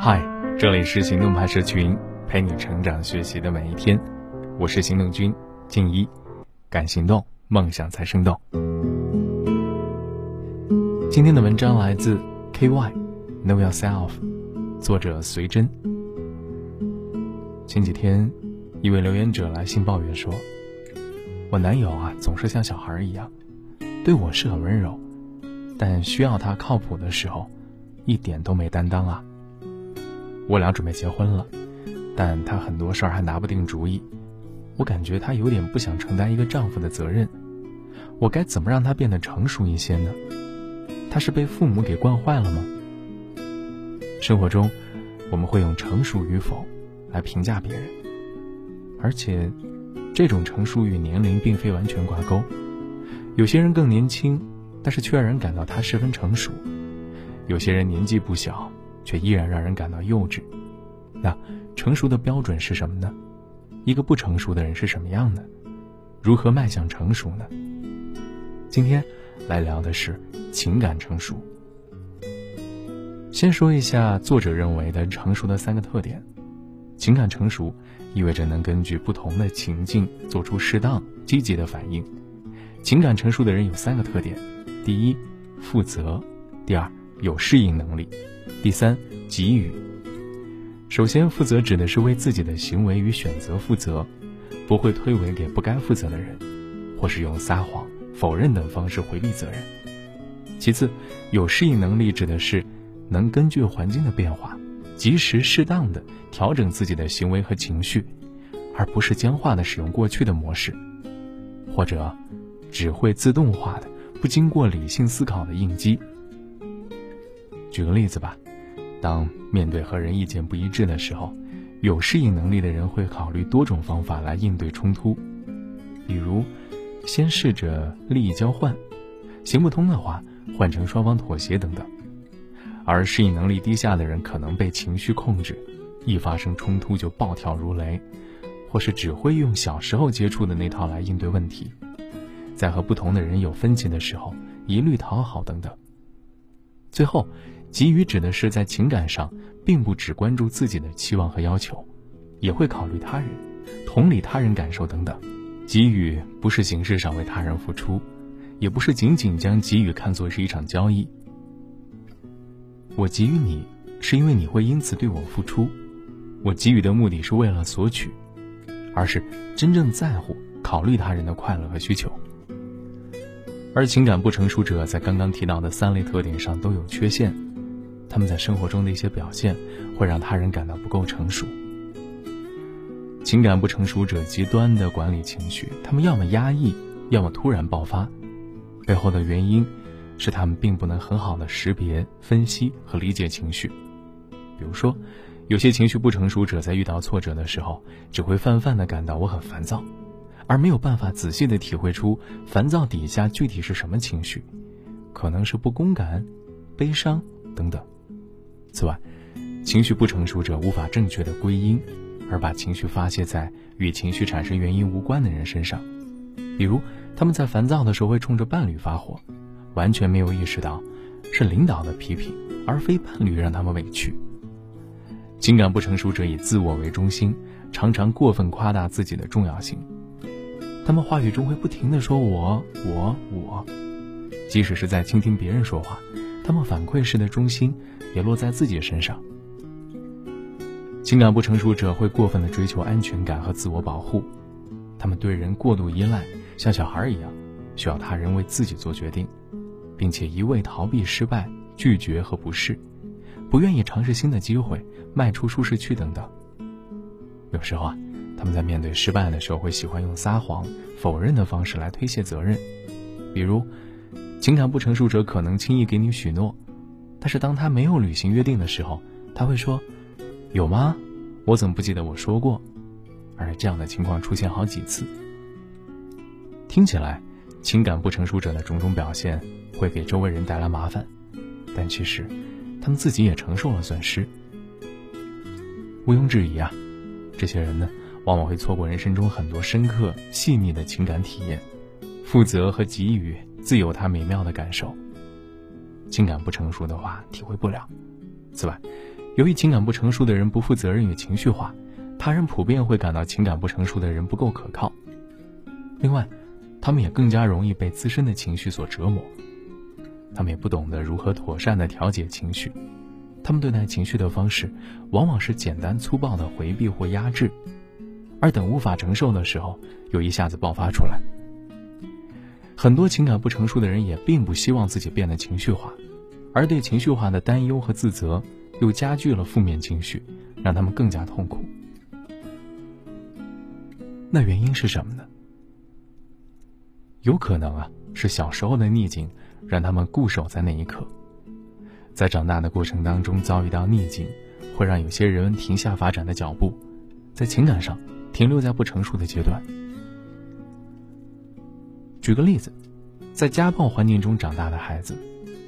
嗨，这里是行动派社群，陪你成长学习的每一天。我是行动君静一，敢行动，梦想才生动。今天的文章来自 K Y，Know Yourself，作者随真。前几天，一位留言者来信抱怨说：“我男友啊，总是像小孩一样，对我是很温柔，但需要他靠谱的时候，一点都没担当啊。我俩准备结婚了，但他很多事儿还拿不定主意，我感觉他有点不想承担一个丈夫的责任。我该怎么让他变得成熟一些呢？他是被父母给惯坏了吗？生活中，我们会用成熟与否。”来评价别人，而且，这种成熟与年龄并非完全挂钩。有些人更年轻，但是却让人感到他十分成熟；有些人年纪不小，却依然让人感到幼稚。那成熟的标准是什么呢？一个不成熟的人是什么样的？如何迈向成熟呢？今天来聊的是情感成熟。先说一下作者认为的成熟的三个特点。情感成熟，意味着能根据不同的情境做出适当、积极的反应。情感成熟的人有三个特点：第一，负责；第二，有适应能力；第三，给予。首先，负责指的是为自己的行为与选择负责，不会推诿给不该负责的人，或是用撒谎、否认等方式回避责任。其次，有适应能力指的是能根据环境的变化。及时适当的调整自己的行为和情绪，而不是僵化的使用过去的模式，或者只会自动化的、不经过理性思考的应激。举个例子吧，当面对和人意见不一致的时候，有适应能力的人会考虑多种方法来应对冲突，比如先试着利益交换，行不通的话换成双方妥协等等。而适应能力低下的人可能被情绪控制，一发生冲突就暴跳如雷，或是只会用小时候接触的那套来应对问题，在和不同的人有分歧的时候一律讨好等等。最后，给予指的是在情感上并不只关注自己的期望和要求，也会考虑他人，同理他人感受等等。给予不是形式上为他人付出，也不是仅仅将给予看作是一场交易。我给予你，是因为你会因此对我付出。我给予的目的是为了索取，而是真正在乎、考虑他人的快乐和需求。而情感不成熟者在刚刚提到的三类特点上都有缺陷，他们在生活中的一些表现会让他人感到不够成熟。情感不成熟者极端的管理情绪，他们要么压抑，要么突然爆发，背后的原因。是他们并不能很好的识别、分析和理解情绪。比如说，有些情绪不成熟者在遇到挫折的时候，只会泛泛的感到我很烦躁，而没有办法仔细的体会出烦躁底下具体是什么情绪，可能是不公感、悲伤等等。此外，情绪不成熟者无法正确的归因，而把情绪发泄在与情绪产生原因无关的人身上。比如，他们在烦躁的时候会冲着伴侣发火。完全没有意识到，是领导的批评，而非伴侣让他们委屈。情感不成熟者以自我为中心，常常过分夸大自己的重要性。他们话语中会不停的说“我、我、我”，即使是在倾听别人说话，他们反馈式的中心也落在自己身上。情感不成熟者会过分的追求安全感和自我保护，他们对人过度依赖，像小孩一样，需要他人为自己做决定。并且一味逃避失败、拒绝和不适，不愿意尝试新的机会、迈出舒适区等等。有时候啊，他们在面对失败的时候，会喜欢用撒谎、否认的方式来推卸责任。比如，情感不成熟者可能轻易给你许诺，但是当他没有履行约定的时候，他会说：“有吗？我怎么不记得我说过？”而这样的情况出现好几次。听起来，情感不成熟者的种种表现。会给周围人带来麻烦，但其实，他们自己也承受了损失。毋庸置疑啊，这些人呢，往往会错过人生中很多深刻细腻的情感体验。负责和给予自有它美妙的感受。情感不成熟的话，体会不了。此外，由于情感不成熟的人不负责任与情绪化，他人普遍会感到情感不成熟的人不够可靠。另外，他们也更加容易被自身的情绪所折磨。他们也不懂得如何妥善的调节情绪，他们对待情绪的方式，往往是简单粗暴的回避或压制，而等无法承受的时候，又一下子爆发出来。很多情感不成熟的人也并不希望自己变得情绪化，而对情绪化的担忧和自责，又加剧了负面情绪，让他们更加痛苦。那原因是什么呢？有可能啊，是小时候的逆境。让他们固守在那一刻，在长大的过程当中遭遇到逆境，会让有些人停下发展的脚步，在情感上停留在不成熟的阶段。举个例子，在家暴环境中长大的孩子，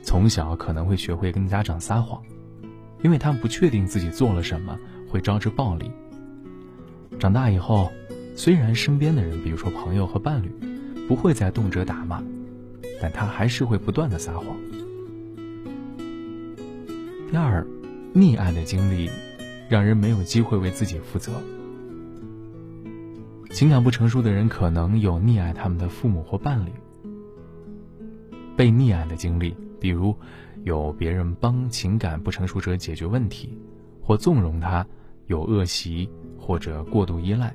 从小可能会学会跟家长撒谎，因为他们不确定自己做了什么会招致暴力。长大以后，虽然身边的人，比如说朋友和伴侣，不会再动辄打骂。但他还是会不断的撒谎。第二，溺爱的经历，让人没有机会为自己负责。情感不成熟的人可能有溺爱他们的父母或伴侣。被溺爱的经历，比如有别人帮情感不成熟者解决问题，或纵容他有恶习或者过度依赖，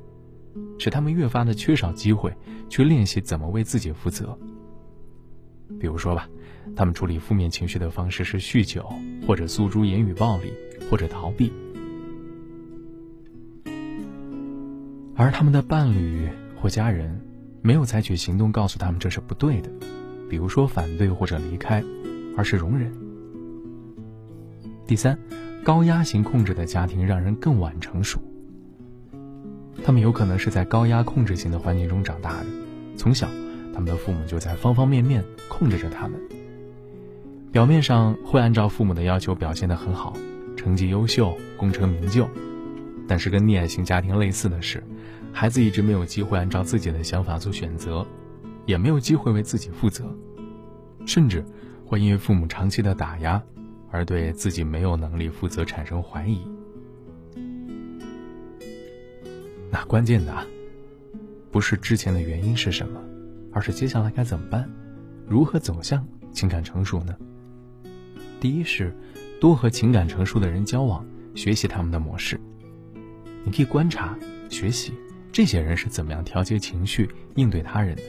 使他们越发的缺少机会去练习怎么为自己负责。比如说吧，他们处理负面情绪的方式是酗酒，或者诉诸言语暴力，或者逃避。而他们的伴侣或家人没有采取行动告诉他们这是不对的，比如说反对或者离开，而是容忍。第三，高压型控制的家庭让人更晚成熟。他们有可能是在高压控制型的环境中长大的，从小。他们的父母就在方方面面控制着他们。表面上会按照父母的要求表现得很好，成绩优秀，功成名就。但是跟溺爱型家庭类似的是，孩子一直没有机会按照自己的想法做选择，也没有机会为自己负责，甚至会因为父母长期的打压，而对自己没有能力负责产生怀疑。那关键的，不是之前的原因是什么。而是接下来该怎么办？如何走向情感成熟呢？第一是多和情感成熟的人交往，学习他们的模式。你可以观察、学习这些人是怎么样调节情绪、应对他人的。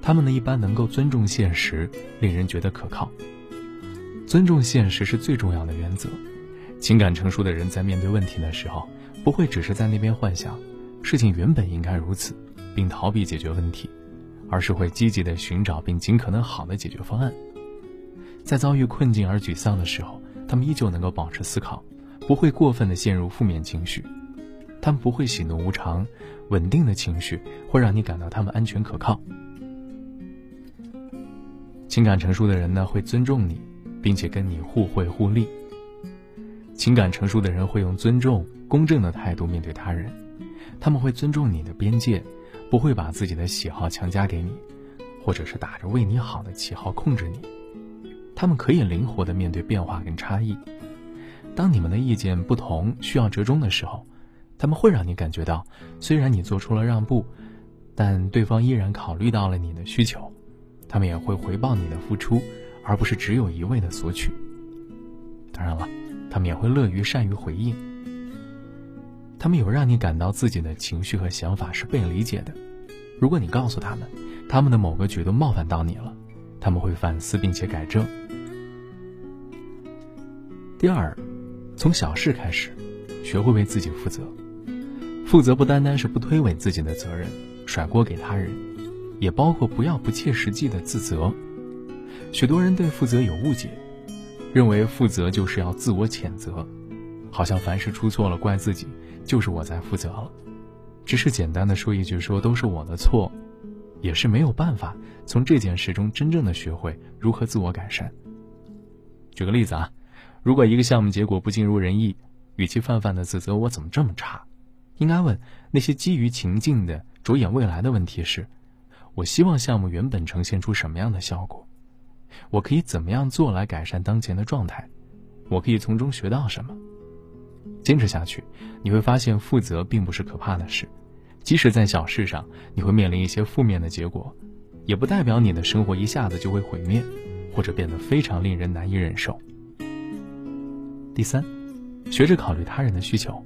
他们呢，一般能够尊重现实，令人觉得可靠。尊重现实是最重要的原则。情感成熟的人在面对问题的时候，不会只是在那边幻想。事情原本应该如此，并逃避解决问题，而是会积极的寻找并尽可能好的解决方案。在遭遇困境而沮丧的时候，他们依旧能够保持思考，不会过分的陷入负面情绪。他们不会喜怒无常，稳定的情绪会让你感到他们安全可靠。情感成熟的人呢，会尊重你，并且跟你互惠互利。情感成熟的人会用尊重、公正的态度面对他人。他们会尊重你的边界，不会把自己的喜好强加给你，或者是打着为你好的旗号控制你。他们可以灵活的面对变化跟差异。当你们的意见不同，需要折中的时候，他们会让你感觉到，虽然你做出了让步，但对方依然考虑到了你的需求。他们也会回报你的付出，而不是只有一味的索取。当然了，他们也会乐于善于回应。他们有让你感到自己的情绪和想法是被理解的。如果你告诉他们，他们的某个举动冒犯到你了，他们会反思并且改正。第二，从小事开始，学会为自己负责。负责不单单是不推诿自己的责任，甩锅给他人，也包括不要不切实际的自责。许多人对负责有误解，认为负责就是要自我谴责，好像凡事出错了怪自己。就是我在负责了，只是简单的说一句，说都是我的错，也是没有办法从这件事中真正的学会如何自我改善。举个例子啊，如果一个项目结果不尽如人意，与其泛泛的自责我怎么这么差，应该问那些基于情境的着眼未来的问题是：我希望项目原本呈现出什么样的效果？我可以怎么样做来改善当前的状态？我可以从中学到什么？坚持下去，你会发现负责并不是可怕的事。即使在小事上，你会面临一些负面的结果，也不代表你的生活一下子就会毁灭，或者变得非常令人难以忍受。第三，学着考虑他人的需求，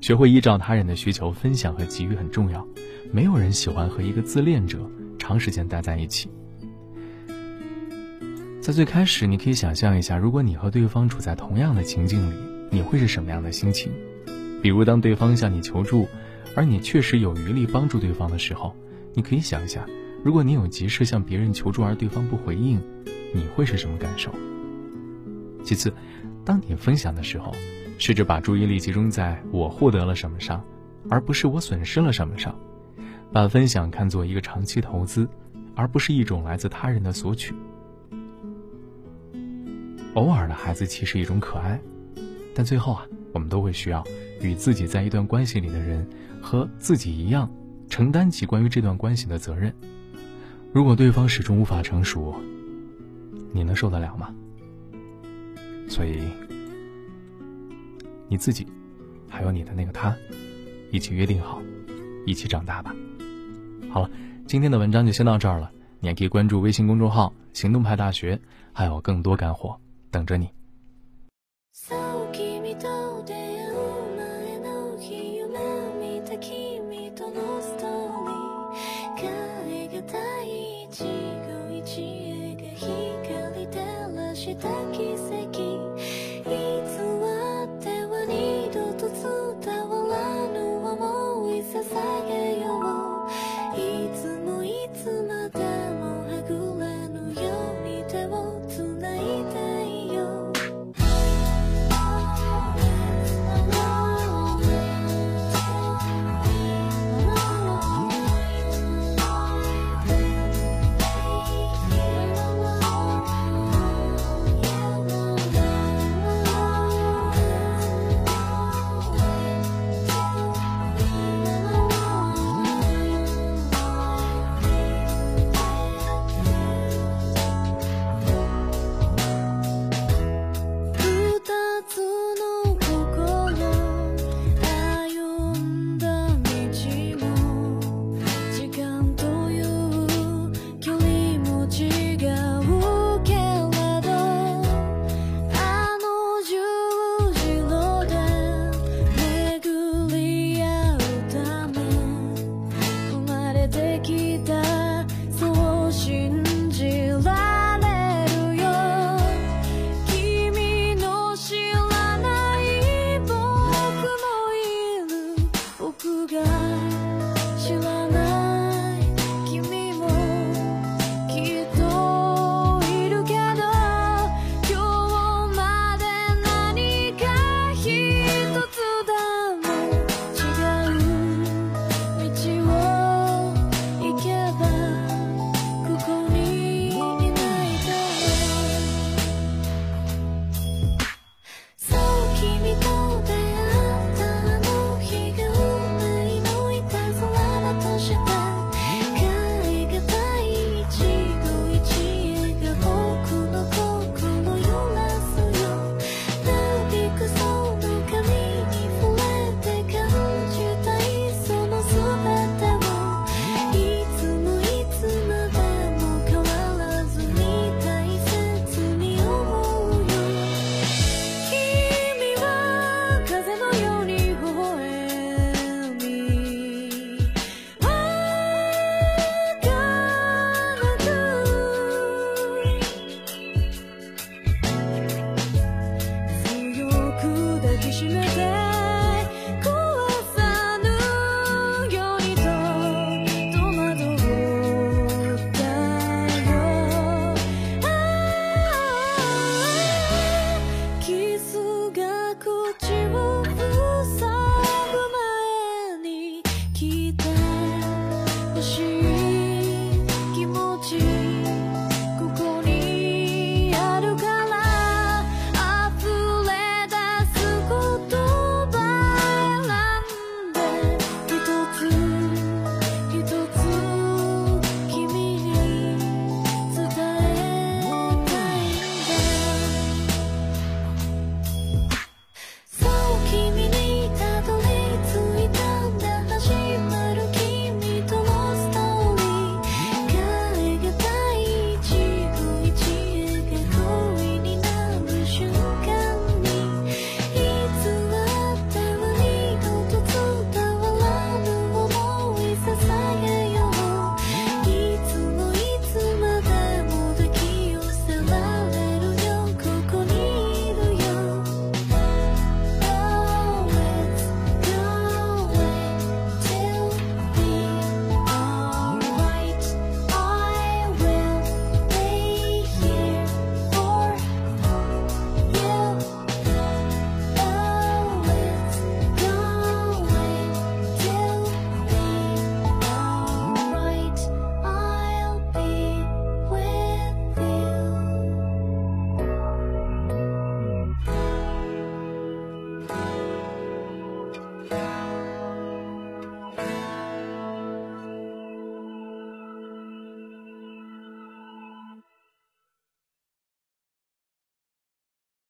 学会依照他人的需求分享和给予很重要。没有人喜欢和一个自恋者长时间待在一起。在最开始，你可以想象一下，如果你和对方处在同样的情境里，你会是什么样的心情？比如，当对方向你求助，而你确实有余力帮助对方的时候，你可以想一下，如果你有急事向别人求助而对方不回应，你会是什么感受？其次，当你分享的时候，试着把注意力集中在我获得了什么上，而不是我损失了什么上，把分享看作一个长期投资，而不是一种来自他人的索取。偶尔的孩子气是一种可爱，但最后啊，我们都会需要与自己在一段关系里的人和自己一样，承担起关于这段关系的责任。如果对方始终无法成熟，你能受得了吗？所以，你自己，还有你的那个他，一起约定好，一起长大吧。好了，今天的文章就先到这儿了。你还可以关注微信公众号“行动派大学”，还有更多干货。等着你。